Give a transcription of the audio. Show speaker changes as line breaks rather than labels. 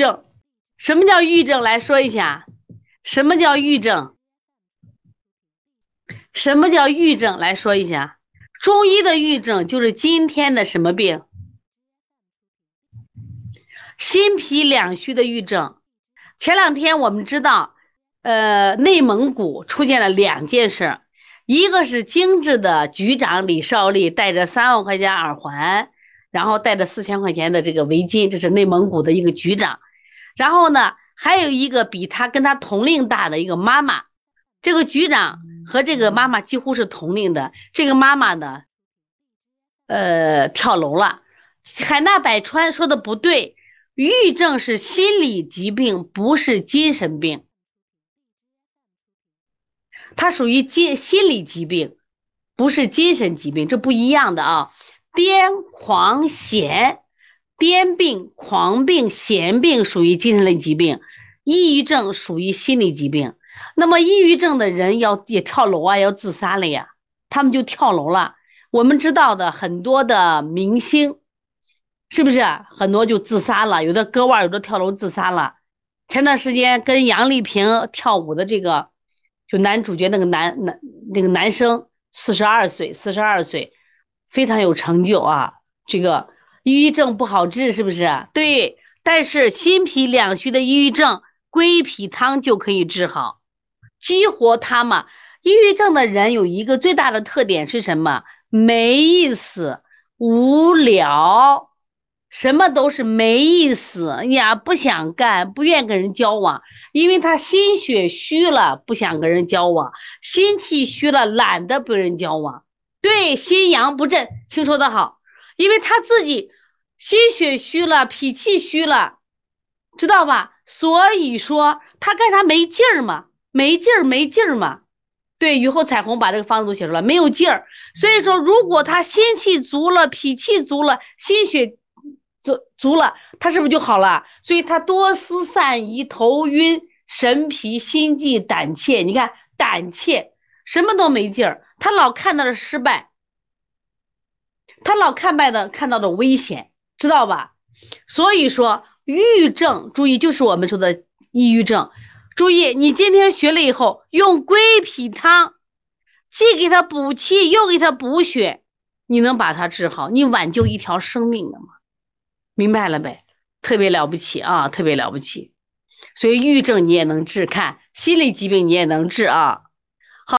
症，什么叫郁症？来说一下，什么叫郁症？什么叫郁症？来说一下，中医的郁症就是今天的什么病？心脾两虚的郁症。前两天我们知道，呃，内蒙古出现了两件事，一个是精致的局长李少利带着三万块钱耳环，然后带着四千块钱的这个围巾，这是内蒙古的一个局长。然后呢，还有一个比他跟他同龄大的一个妈妈，这个局长和这个妈妈几乎是同龄的。这个妈妈呢，呃，跳楼了。海纳百川说的不对。抑郁症是心理疾病，不是精神病。它属于心心理疾病，不是精神疾病，这不一样的啊。癫狂痫，癫病、狂病、痫病属于精神类疾病，抑郁症属于心理疾病。那么抑郁症的人要也跳楼啊，要自杀了呀，他们就跳楼了。我们知道的很多的明星。是不是很多就自杀了？有的割腕，有的跳楼自杀了。前段时间跟杨丽萍跳舞的这个，就男主角那个男男那个男生，四十二岁，四十二岁，非常有成就啊。这个抑郁症不好治，是不是？对，但是心脾两虚的抑郁症，归脾汤就可以治好，激活它嘛。抑郁症的人有一个最大的特点是什么？没意思，无聊。什么都是没意思呀，不想干，不愿跟人交往，因为他心血虚了，不想跟人交往；心气虚了，懒得跟人交往。对，心阳不振，听说的好，因为他自己心血虚了，脾气虚了，知道吧？所以说他干啥没劲儿嘛，没劲儿，没劲儿嘛。对，雨后彩虹把这个方子都写出来，没有劲儿。所以说，如果他心气足了，脾气足了，心血。足足了，他是不是就好了？所以他多思散疑、头晕、神疲、心悸、胆怯。你看，胆怯，什么都没劲儿。他老看到的失败，他老看败的看到的危险，知道吧？所以说，抑郁症，注意，就是我们说的抑郁症。注意，你今天学了以后，用归脾汤，既给他补气，又给他补血，你能把它治好，你挽救一条生命的吗？明白了呗，特别了不起啊，特别了不起，所以抑郁症你也能治，看心理疾病你也能治啊。